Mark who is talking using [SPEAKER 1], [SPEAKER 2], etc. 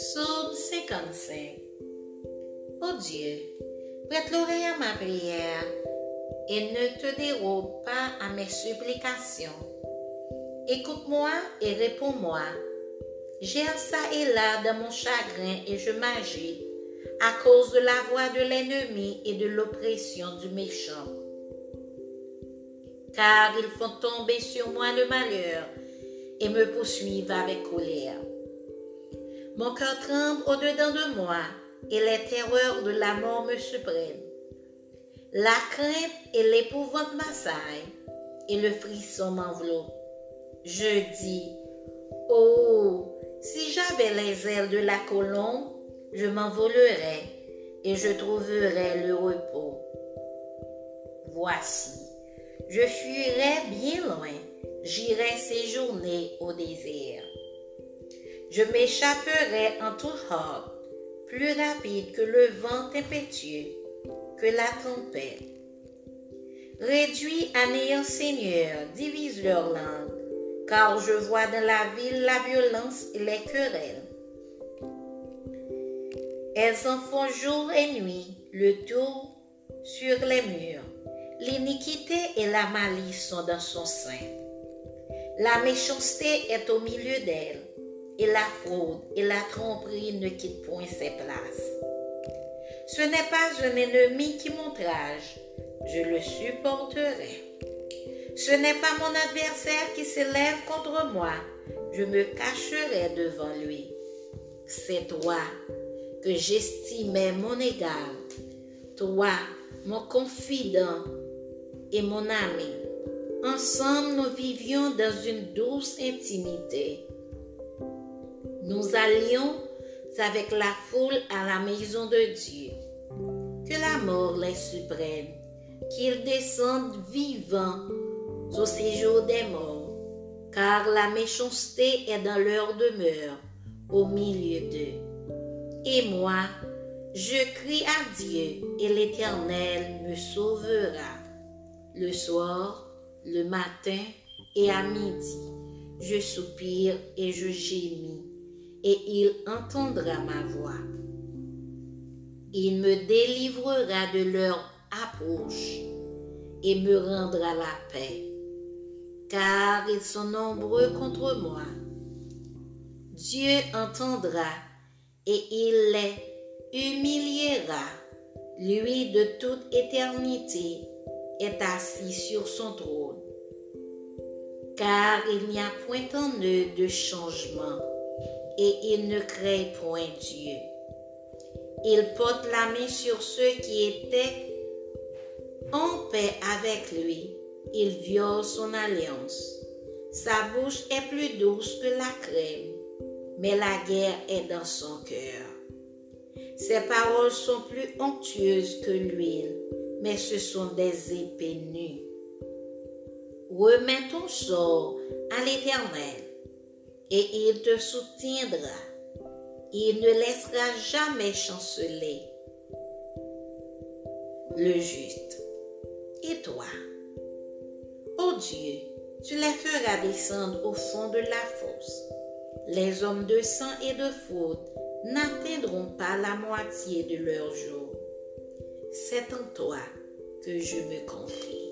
[SPEAKER 1] Psaume 55 Ô Dieu, prête l'oreille à ma prière et ne te dérobe pas à mes supplications. Écoute-moi et réponds-moi. J'ai ça et là dans mon chagrin et je m'agis à cause de la voix de l'ennemi et de l'oppression du méchant. Car ils font tomber sur moi le malheur et me poursuivent avec colère. Mon cœur tremble au-dedans de moi et les terreurs de la mort me surprennent. La crainte et l'épouvante m'assaillent et le frisson m'enveloppe. Je dis, oh, si j'avais les ailes de la colombe, je m'envolerais et je trouverais le repos. Voici, je fuirais bien loin, j'irais séjourner au désert. Je m'échapperai en tout hors, plus rapide que le vent impétueux, que la tempête. Réduis à néant, Seigneur, divise leur langue, car je vois dans la ville la violence et les querelles. Elles en font jour et nuit le tour sur les murs. L'iniquité et la malice sont dans son sein. La méchanceté est au milieu d'elle, et la fraude et la tromperie ne quittent point ses places. Ce n'est pas un ennemi qui m'outrage, je le supporterai. Ce n'est pas mon adversaire qui s'élève contre moi, je me cacherai devant lui. C'est toi que j'estimais mon égal, toi, mon confident et mon ami. Ensemble, nous vivions dans une douce intimité. Nous allions avec la foule à la maison de Dieu. Que la mort les suprême, qu'ils descendent vivants au séjour des morts, car la méchanceté est dans leur demeure au milieu d'eux. Et moi, je crie à Dieu et l'Éternel me sauvera. Le soir, le matin et à midi, je soupire et je gémis, et il entendra ma voix. Il me délivrera de leur approche et me rendra la paix, car ils sont nombreux contre moi. Dieu entendra et il les humiliera. Lui de toute éternité est assis sur son trône. Car il n'y a point en eux de changement et il ne crée point Dieu. Il porte la main sur ceux qui étaient en paix avec lui. Il viole son alliance. Sa bouche est plus douce que la crème mais la guerre est dans son cœur. Ses paroles sont plus onctueuses que l'huile, mais ce sont des épées nues. Remets ton sort à l'Éternel, et il te soutiendra. Il ne laissera jamais chanceler le juste. Et toi, ô Dieu, tu les feras descendre au fond de la fosse les hommes de sang et de faute n'atteindront pas la moitié de leur jour. C'est en toi que je me confie.